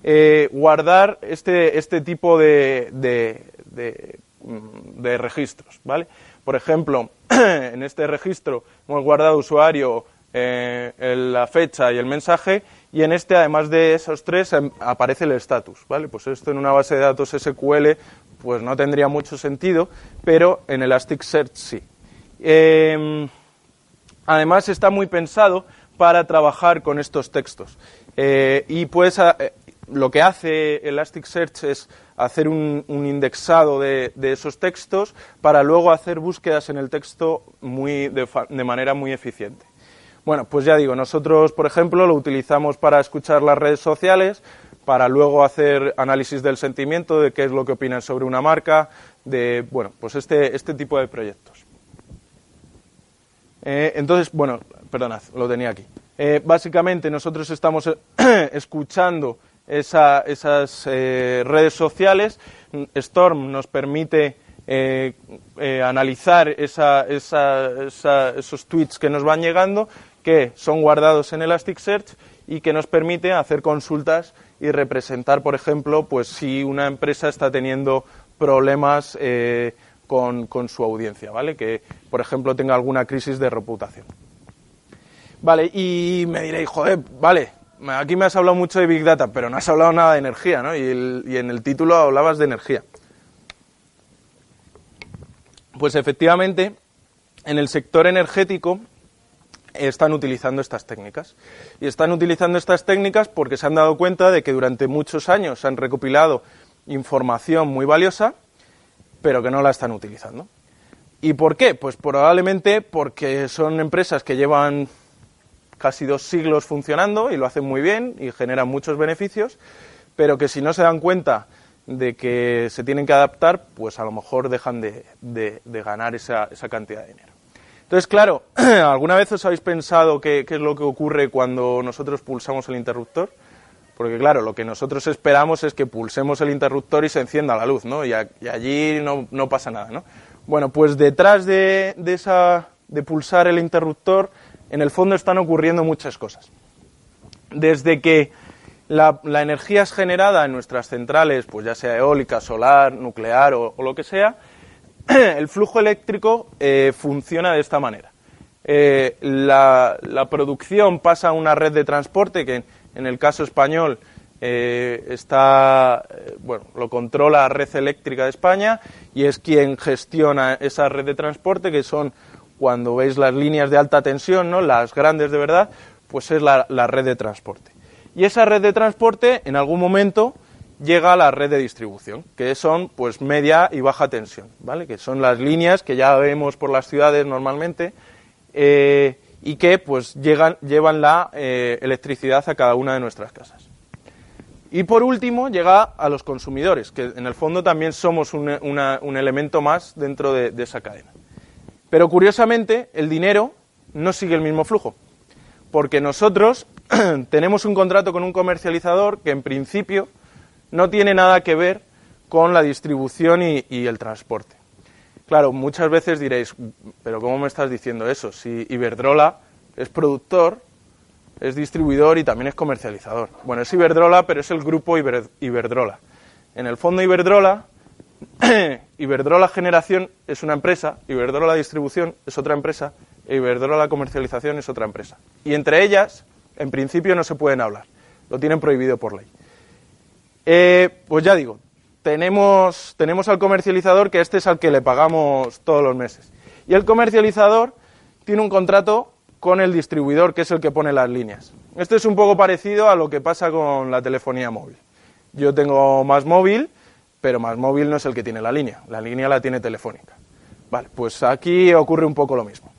eh, guardar este, este tipo de, de, mm, registros, ¿vale? Por ejemplo, en este registro hemos guardado usuario, la fecha y el mensaje, y en este, además de esos tres, em, aparece el status, ¿vale? Pues esto en una base de datos SQL pues no tendría mucho sentido, pero en Elasticsearch sí. Em, Además está muy pensado para trabajar con estos textos. Eh, y pues eh, lo que hace Elasticsearch es hacer un, indexado de, esos textos para luego hacer búsquedas en el texto muy, de manera muy eficiente. Bueno, pues ya digo, nosotros, por ejemplo, lo utilizamos para escuchar las redes sociales, para luego hacer análisis del sentimiento, de qué es lo que opinan sobre una marca, de, bueno, pues este, este tipo de proyectos. Eh, entonces, bueno, perdonad, lo tenía aquí. Eh, básicamente nosotros estamos eh, escuchando esa- esas redes sociales. Storm nos permite analizar esa- esa- esos tweets que nos van llegando, que son guardados en Elasticsearch y que nos permite hacer consultas y representar, por ejemplo, pues si una empresa está teniendo problemas eh, con, con su audiencia, ¿vale? Que, por ejemplo, tenga alguna crisis de reputación. Vale, y me diréis, joder, vale, aquí me has hablado mucho de Big Data, pero no has hablado nada de energía, ¿no? Y, en el título hablabas de energía. Pues efectivamente, en el sector energético están utilizando estas técnicas. Y están utilizando estas técnicas porque se han dado cuenta de que durante muchos años han recopilado información muy valiosa, pero que no la están utilizando. ¿Y por qué? Pues probablemente porque son empresas que llevan casi dos siglos funcionando y lo hacen muy bien y generan muchos beneficios, pero que si no se dan cuenta de que se tienen que adaptar, pues a lo mejor dejan de, de- de ganar esa, esa cantidad de dinero. Entonces, claro, ¿alguna vez os habéis pensado qué, es lo que ocurre cuando nosotros pulsamos el interruptor? Porque claro, lo que nosotros esperamos es que pulsemos el interruptor y se encienda la luz, ¿no? Y, allí no, pasa nada, ¿no? Bueno, pues detrás de, esa, de pulsar el interruptor, en el fondo están ocurriendo muchas cosas. Desde que la, energía es generada en nuestras centrales, pues ya sea eólica, solar, nuclear o lo que sea, el flujo eléctrico eh, funciona de esta manera. Eh, la, producción pasa a una red de transporte que en, el caso español eh, está, bueno, lo controla la red eléctrica de España y es quien gestiona esa red de transporte que son cuando veis las líneas de alta tensión, ¿no? las grandes de verdad, pues es la red de transporte. Y esa red de transporte en algún momento llega a la red de distribución, que son pues media y baja tensión, ¿vale? Que son las líneas que ya vemos por las ciudades normalmente eh, y que pues llegan, llevan la eh, electricidad a cada una de nuestras casas. Y por último llega a los consumidores, que en el fondo también somos un, elemento más dentro de, de esa cadena. Pero curiosamente el dinero no sigue el mismo flujo. porque nosotros tenemos un contrato con un comercializador que en principio no tiene nada que ver con la distribución y, el transporte. Claro, muchas veces diréis, pero ¿cómo me estás diciendo eso? Si Iberdrola es productor, es distribuidor y también es comercializador. Bueno, es Iberdrola, pero es el grupo Iber- Iberdrola. En el fondo Iberdrola, Iberdrola Generación es una empresa, Iberdrola Distribución es otra empresa, e Iberdrola Comercialización es otra empresa. Y entre ellas, en principio, no se pueden hablar. Lo tienen prohibido por ley. Eh, pues ya digo, tenemos, tenemos al comercializador que este es al que le pagamos todos los meses. Y el comercializador tiene un contrato con el distribuidor, que es el que pone las líneas. Esto es un poco parecido a lo que pasa con la telefonía móvil. Yo tengo más móvil, pero más móvil no es el que tiene la línea. La línea la tiene telefónica. Vale, pues aquí ocurre un poco lo mismo.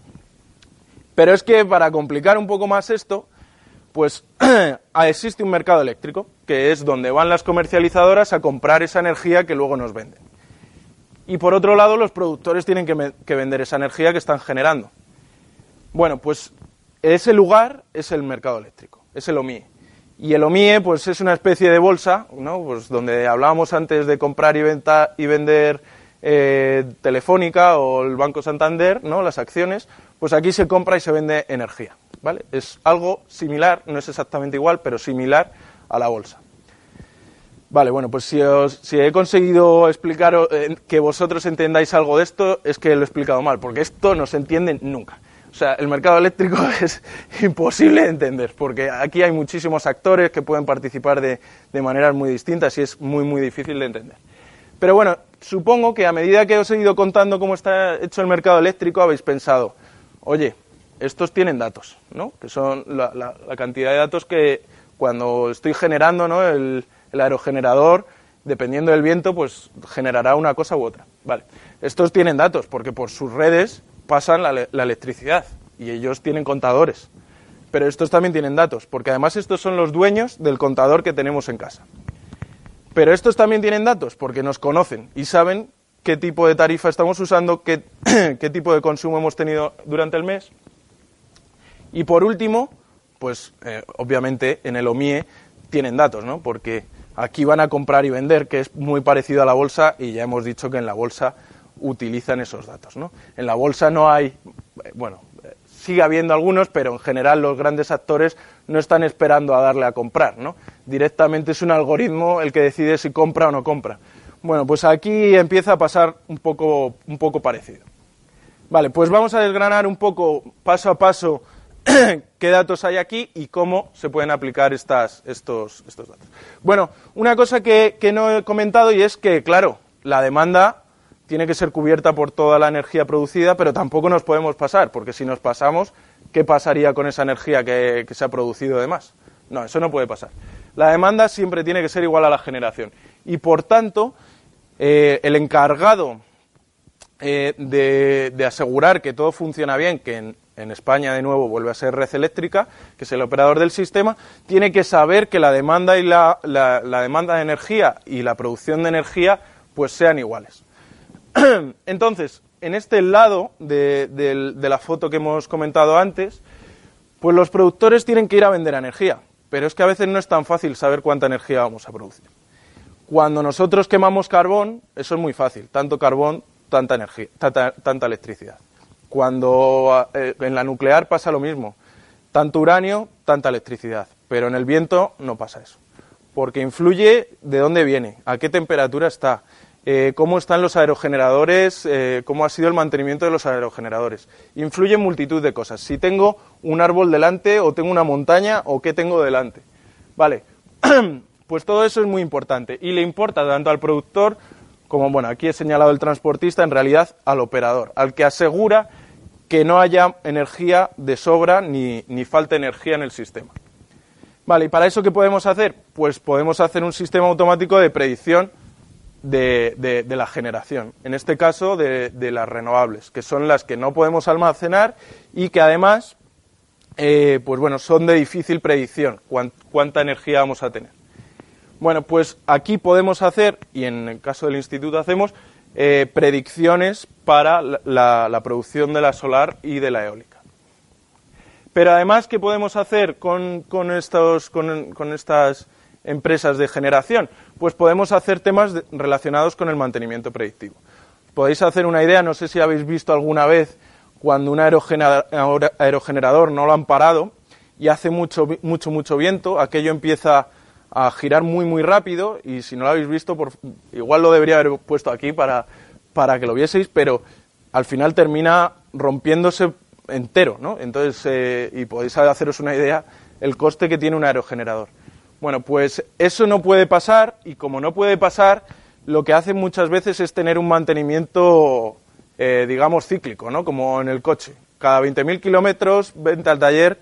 Pero es que para complicar un poco más esto, pues existe un mercado eléctrico, que es donde van las comercializadoras a comprar esa energía que luego nos venden. Y por otro lado, los productores tienen que, vender esa energía que están generando. Bueno, pues ese lugar es el mercado eléctrico, es el OMIE. Y el OMIE, pues es una especie de bolsa, ¿no? Pues donde hablábamos antes de comprar y vender eh, Telefónica o el Banco Santander, ¿no? Las acciones, pues aquí se compra y se vende energía, ¿vale? Es algo similar, no es exactamente igual, pero similar a la bolsa. Vale, bueno, pues si, os- si he conseguido explicar que vosotros entendáis algo de esto, es que lo he explicado mal, porque esto no se entiende nunca. O sea, el mercado eléctrico es imposible de entender, porque aquí hay muchísimos actores que pueden participar de, maneras muy distintas y es muy, muy difícil de entender. Pero bueno, supongo que a medida que os he ido contando cómo está hecho el mercado eléctrico, habéis pensado, oye, estos tienen datos, ¿no? Que son la cantidad de datos que cuando estoy generando, ¿no? El, aerogenerador, dependiendo del viento, pues generará una cosa u otra. Vale. Estos tienen datos porque por sus redes pasan la, la electricidad y ellos tienen contadores. Pero estos también tienen datos, porque además estos son los dueños del contador que tenemos en casa. Pero estos también tienen datos porque nos conocen y saben qué tipo de tarifa estamos usando, qué tipo de consumo hemos tenido durante el mes. Y por último, pues eh, obviamente en el OMIE tienen datos, ¿no? Porque aquí van a comprar y vender, que es muy parecido a la bolsa y ya hemos dicho que en la bolsa utilizan esos datos, ¿no? En la bolsa no hay, eh, bueno, eh, sigue habiendo algunos, pero en general los grandes actores no están esperando a darle a comprar, ¿no? Directamente es un algoritmo el que decide si compra o no compra. Bueno, pues aquí empieza a pasar un poco, un poco parecido. Vale, pues vamos a desgranar un poco paso a paso qué datos hay aquí y cómo se pueden aplicar estas, estos, estos datos. Bueno, una cosa que, no he comentado y es que, claro, la demanda tiene que ser cubierta por toda la energía producida, pero tampoco nos podemos pasar, porque si nos pasamos, ¿qué pasaría con esa energía que, que se ha producido de más? No, eso no puede pasar. La demanda siempre tiene que ser igual a la generación. Y por tanto, eh, el encargado eh, de, de asegurar que todo funciona bien, que en, en España de nuevo vuelve a ser red eléctrica, que es el operador del sistema, tiene que saber que la demanda y la, la- la demanda de energía y la producción de energía pues sean iguales. Entonces, en este lado de, la foto que hemos comentado antes, pues los productores tienen que ir a vender energía, pero es que a veces no es tan fácil saber cuánta energía vamos a producir. Cuando nosotros quemamos carbón, eso es muy fácil, tanto carbón, tanta energía, tanta electricidad. Cuando eh, en la nuclear pasa lo mismo, tanto uranio, tanta electricidad, pero en el viento no pasa eso, porque influye de dónde viene, a qué temperatura está, eh, cómo están los aerogeneradores, eh, cómo ha sido el mantenimiento de los aerogeneradores. Influye en multitud de cosas. Si tengo un árbol delante o tengo una montaña o qué tengo delante. Vale, pues todo eso es muy importante y le importa tanto al productor como, bueno, aquí he señalado el transportista, en realidad al operador, al que asegura que no haya energía de sobra ni, ni falta energía en el sistema. Vale, ¿y para eso qué podemos hacer? Pues podemos hacer un sistema automático de predicción de, de- de la generación, en este caso de, de las renovables, que son las que no podemos almacenar y que además, eh, pues bueno, son de difícil predicción, cuán- cuánta energía vamos a tener. Bueno, pues aquí podemos hacer, y en el caso del instituto hacemos, eh, predicciones para la, producción de la solar y de la eólica. Pero además, ¿qué podemos hacer con, con estos, con, con estas empresas de generación? Pues podemos hacer temas relacionados con el mantenimiento predictivo. Podéis hacer una idea, no sé si habéis visto alguna vez cuando un aerogenerador no lo han parado y hace mucho, mucho, mucho viento, aquello empieza a girar muy, muy rápido y si no lo habéis visto, por- igual lo debería haber puesto aquí para, para que lo vieseis, pero al final termina rompiéndose entero, ¿no? Entonces, eh, y podéis haceros una idea el coste que tiene un aerogenerador. Bueno, pues eso no puede pasar y como no puede pasar, lo que hace muchas veces es tener un mantenimiento, eh, digamos, cíclico, ¿no? Como en el coche. Cada 20.000 kilómetros, vente al taller,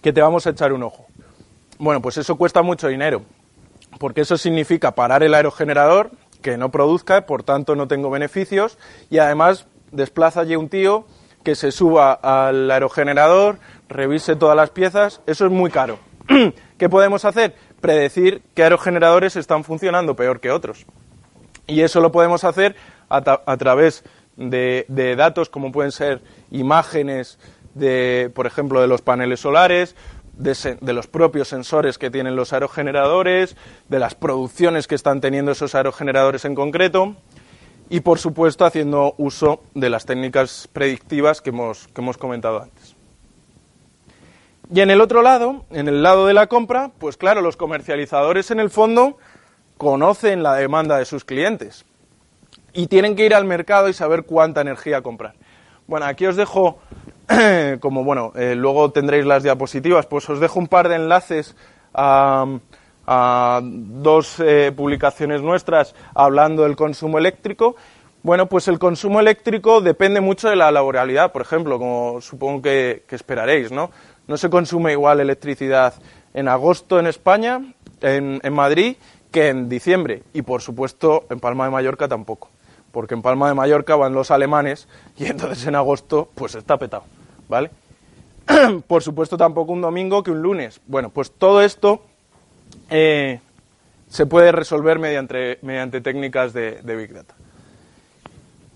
que te vamos a echar un ojo. Bueno, pues eso cuesta mucho dinero, porque eso significa parar el aerogenerador, que no produzca, por tanto no tengo beneficios, y además desplaza allí un tío que se suba al aerogenerador, revise todas las piezas, eso es muy caro. ¿Qué podemos hacer? Predecir qué aerogeneradores están funcionando peor que otros. Y eso lo podemos hacer a, través de, de datos como pueden ser imágenes de, por ejemplo, de los paneles solares, de, los propios sensores que tienen los aerogeneradores, de las producciones que están teniendo esos aerogeneradores en concreto y, por supuesto, haciendo uso de las técnicas predictivas que hemos, que hemos comentado antes. Y en el otro lado, en el lado de la compra, pues claro, los comercializadores en el fondo conocen la demanda de sus clientes y tienen que ir al mercado y saber cuánta energía comprar. Bueno, aquí os dejo, como bueno, eh, luego tendréis las diapositivas, pues os dejo un par de enlaces a, a dos eh, publicaciones nuestras hablando del consumo eléctrico. Bueno, pues el consumo eléctrico depende mucho de la laboralidad, por ejemplo, como supongo que, esperaréis, ¿no? No se consume igual electricidad en agosto en España, en, en Madrid, que en diciembre. Y por supuesto en Palma de Mallorca tampoco. Porque en Palma de Mallorca van los alemanes y entonces en agosto pues está petado. ¿Vale? por supuesto tampoco un domingo que un lunes. Bueno, pues todo esto eh, se puede resolver mediante, mediante técnicas de, de Big Data.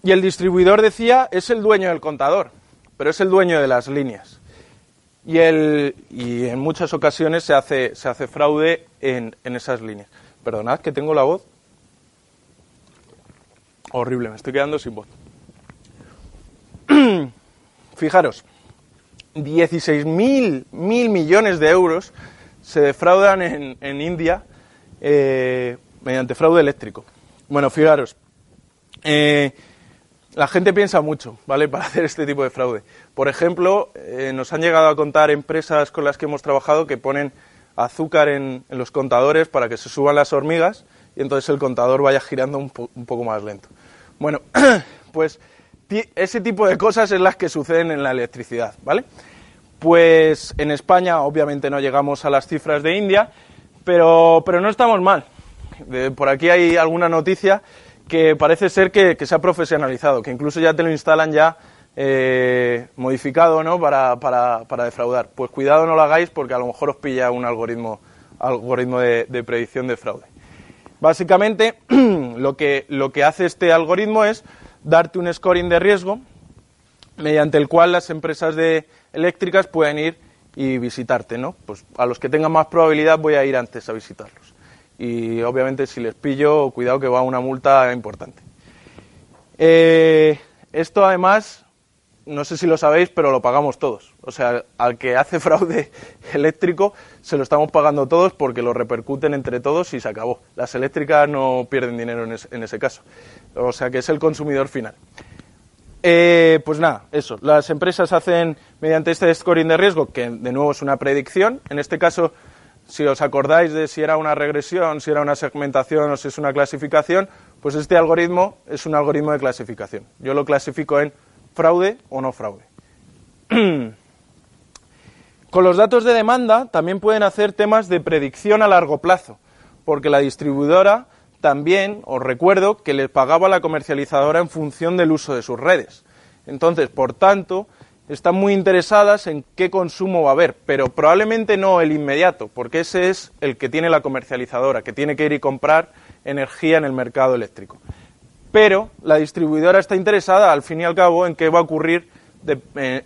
Y el distribuidor decía es el dueño del contador, pero es el dueño de las líneas. Y, el, y en muchas ocasiones se hace, se hace fraude en, en esas líneas. Perdonad que tengo la voz horrible, me estoy quedando sin voz. Fijaros, 16.000 mil millones de euros se defraudan en, en India eh, mediante fraude eléctrico. Bueno, fijaros, eh, la gente piensa mucho, ¿vale?, para hacer este tipo de fraude. Por ejemplo, eh, nos han llegado a contar empresas con las que hemos trabajado que ponen azúcar en, los contadores para que se suban las hormigas y entonces el contador vaya girando un, un poco más lento. Bueno, pues ese tipo de cosas es las que suceden en la electricidad, ¿vale? Pues en España obviamente no llegamos a las cifras de India, pero, pero no estamos mal. Por aquí hay alguna noticia que parece ser que, que se ha profesionalizado, que incluso ya te lo instalan ya eh, modificado ¿no? para, para, para defraudar. Pues cuidado no lo hagáis porque a lo mejor os pilla un algoritmo, algoritmo de, de predicción de fraude. Básicamente, lo que, lo que hace este algoritmo es darte un scoring de riesgo mediante el cual las empresas de eléctricas pueden ir y visitarte, ¿no? Pues a los que tengan más probabilidad voy a ir antes a visitarlos. Y obviamente si les pillo, cuidado que va una multa importante. Eh, esto además, no sé si lo sabéis, pero lo pagamos todos. O sea, al que hace fraude eléctrico se lo estamos pagando todos porque lo repercuten entre todos y se acabó. Las eléctricas no pierden dinero en, es- en ese caso. O sea que es el consumidor final. Eh, pues nada, eso. Las empresas hacen mediante este scoring de riesgo, que de nuevo es una predicción. En este caso, si os acordáis de si era una regresión, si era una segmentación o si es una clasificación, pues este algoritmo es un algoritmo de clasificación. Yo lo clasifico en fraude o no fraude. Con los datos de demanda también pueden hacer temas de predicción a largo plazo, porque la distribuidora también, os recuerdo, que les pagaba a la comercializadora en función del uso de sus redes. Entonces, por tanto, están muy interesadas en qué consumo va a haber, pero probablemente no el inmediato, porque ese es el que tiene la comercializadora, que tiene que ir y comprar energía en el mercado eléctrico. Pero la distribuidora está interesada, al fin y al cabo, en qué va a ocurrir eh,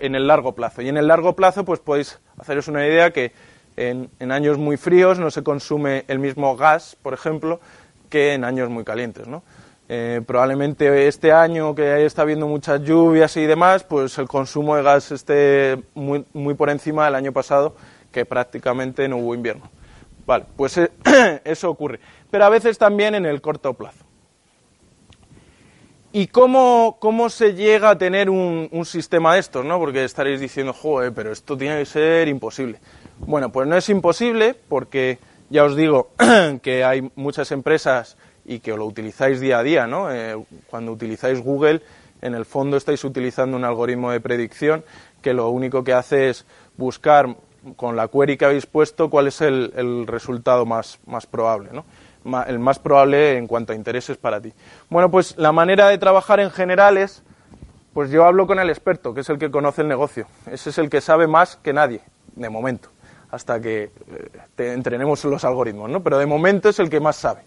en el largo plazo. Y en el largo plazo, pues podéis haceros una idea que en, años muy fríos no se consume el mismo gas, por ejemplo, que en años muy calientes, ¿no? Eh, probablemente este año que está habiendo muchas lluvias y demás, pues el consumo de gas esté muy, muy por encima del año pasado, que prácticamente no hubo invierno. Vale, pues eh, eso ocurre. Pero a veces también en el corto plazo. ¿Y cómo, cómo se llega a tener un, sistema de estos? ¿no? Porque estaréis diciendo, joder, pero esto tiene que ser imposible. Bueno, pues no es imposible porque ya os digo que hay muchas empresas y que lo utilizáis día a día. ¿no? Eh, cuando utilizáis Google, en el fondo estáis utilizando un algoritmo de predicción que lo único que hace es buscar con la query que habéis puesto cuál es el, el resultado más, más probable. ¿no? El más probable en cuanto a intereses para ti. Bueno, pues la manera de trabajar en general es, pues yo hablo con el experto, que es el que conoce el negocio. Ese es el que sabe más que nadie, de momento, hasta que eh, te entrenemos los algoritmos, ¿no? Pero de momento es el que más sabe.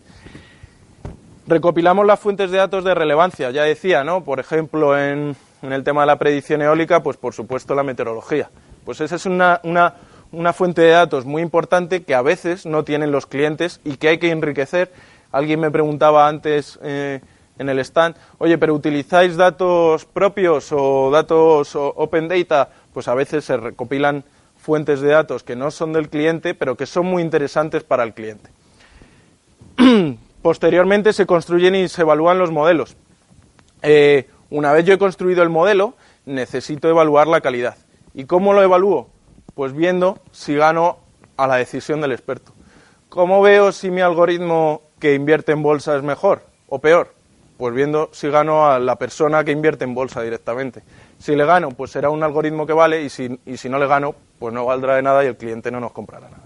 Recopilamos las fuentes de datos de relevancia, ya decía, ¿no? Por ejemplo, en, el tema de la predicción eólica, pues por supuesto la meteorología. Pues esa es una, una fuente de datos muy importante que a veces no tienen los clientes y que hay que enriquecer. Alguien me preguntaba antes eh, en el stand, oye, pero ¿utilizáis datos propios o datos open data? Pues a veces se recopilan fuentes de datos que no son del cliente, pero que son muy interesantes para el cliente. Posteriormente se construyen y se evalúan los modelos. Eh, una vez yo he construido el modelo, necesito evaluar la calidad. ¿Y cómo lo evalúo? Pues viendo si gano a la decisión del experto. ¿Cómo veo si mi algoritmo que invierte en bolsa es mejor o peor? Pues viendo si gano a la persona que invierte en bolsa directamente. Si le gano, pues será un algoritmo que vale y si, y si no le gano, pues no valdrá de nada y el cliente no nos comprará nada.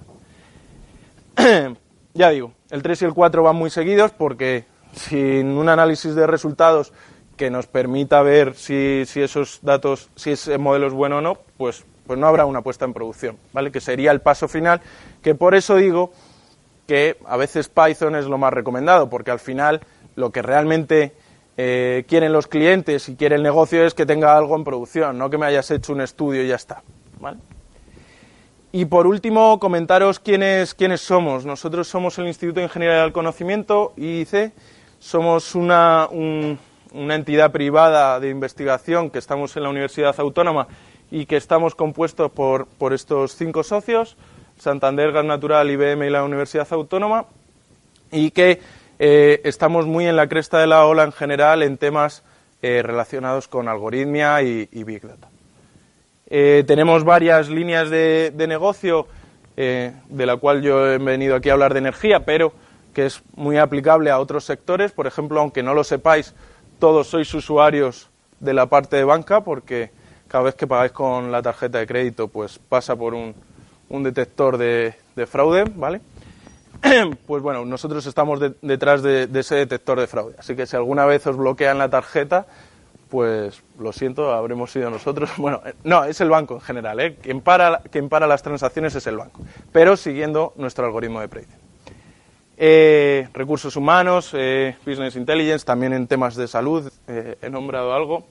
ya digo, el 3 y el 4 van muy seguidos porque sin un análisis de resultados que nos permita ver si, si esos datos, si ese modelo es bueno o no, pues, pues no habrá una puesta en producción, ¿vale? Que sería el paso final, que por eso digo que a veces Python es lo más recomendado, porque al final lo que realmente eh, quieren los clientes y quiere el negocio es que tenga algo en producción, no que me hayas hecho un estudio y ya está, ¿vale? Y por último, comentaros quiénes, quiénes somos. Nosotros somos el Instituto de Ingeniería del Conocimiento, IIC. Somos una, un- una entidad privada de investigación que estamos en la Universidad Autónoma y que estamos compuestos por, por estos cinco socios, Santander, Gas Natural, IBM y la Universidad Autónoma, y que eh, estamos muy en la cresta de la ola en general en temas eh, relacionados con algoritmia y- Big Data. Eh, tenemos varias líneas de, de negocio, de la cual yo he venido aquí a hablar de energía, pero que es muy aplicable a otros sectores. Por ejemplo, aunque no lo sepáis, todos sois usuarios de la parte de banca, porque cada vez que pagáis con la tarjeta de crédito, pues pasa por un, un detector de, de fraude, ¿vale? Pues bueno, nosotros estamos de- detrás de, ese detector de fraude. Así que si alguna vez os bloquean la tarjeta, pues lo siento, habremos sido nosotros. Bueno, eh, no, es el banco en general, ¿eh? Quien para, quien para las transacciones es el banco, pero siguiendo nuestro algoritmo de predicción. Eh, recursos humanos, business intelligence, también en temas de salud he nombrado algo.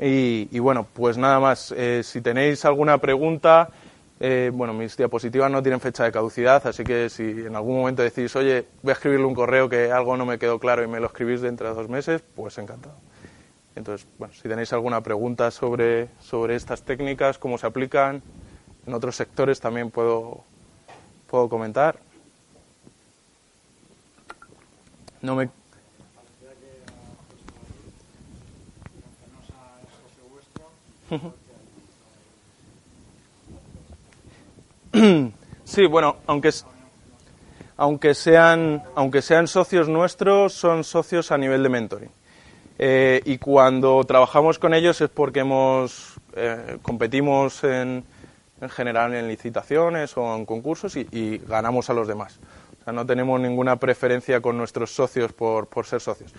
Y, bueno, pues nada más. Eh, si tenéis alguna pregunta, eh, bueno, mis diapositivas no tienen fecha de caducidad, así que si en algún momento decís, oye, voy a escribirle un correo que algo no me quedó claro y me lo escribís dentro de dos meses, pues encantado. Entonces, bueno, si tenéis alguna pregunta sobre, sobre estas técnicas, cómo se aplican, en otros sectores también puedo, puedo comentar. No me, Sí, bueno, aunque, aunque, sean, aunque sean socios nuestros, son socios a nivel de mentoring. Eh, y cuando trabajamos con ellos es porque hemos eh, competimos en, en general en licitaciones o en concursos y, y ganamos a los demás. O sea, no tenemos ninguna preferencia con nuestros socios por, por ser socios.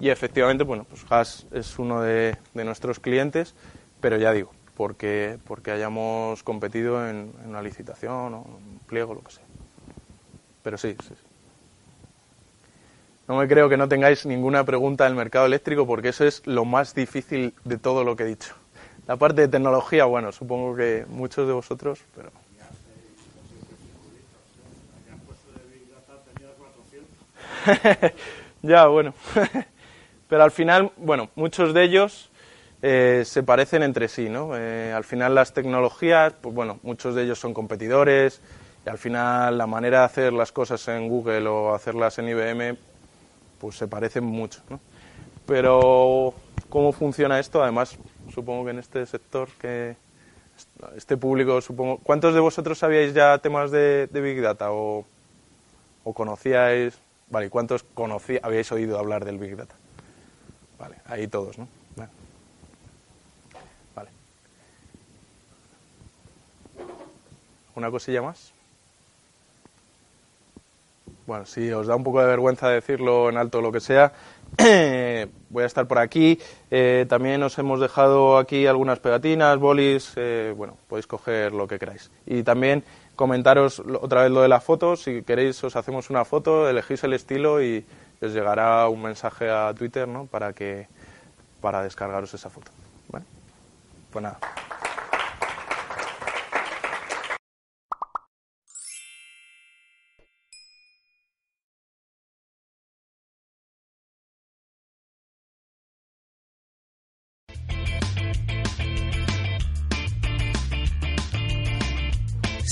Y efectivamente, bueno, pues Haas es uno de, de nuestros clientes, pero ya digo, porque, porque hayamos competido en, una licitación o un pliego, lo que sea. Pero sí, sí. sí. No me creo que no tengáis ninguna pregunta del mercado eléctrico porque eso es lo más difícil de todo lo que he dicho. la parte de tecnología, bueno, supongo que muchos de vosotros, pero... ya, bueno. pero al final, bueno, muchos de ellos eh, se parecen entre sí, ¿no? Eh, al final las tecnologías, pues bueno, muchos de ellos son competidores y al final la manera de hacer las cosas en Google o hacerlas en IBM, pues se parecen mucho, ¿no? Pero cómo funciona esto, además, supongo que en este sector que este público, supongo, ¿cuántos de vosotros sabíais ya temas de, Big Data o, o conocíais, vale, cuántos conocí, habíais oído hablar del Big Data? Vale, ahí todos, ¿no? Vale. vale. ¿Una cosilla más? Bueno, si os da un poco de vergüenza decirlo en alto o lo que sea, voy a estar por aquí. Eh, también os hemos dejado aquí algunas pegatinas, bolis, eh, bueno, podéis coger lo que queráis. Y también comentaros otra vez lo de la foto, si queréis os hacemos una foto, elegís el estilo y os llegará un mensaje a Twitter, ¿no? Para que para descargaros esa foto. Pues nada.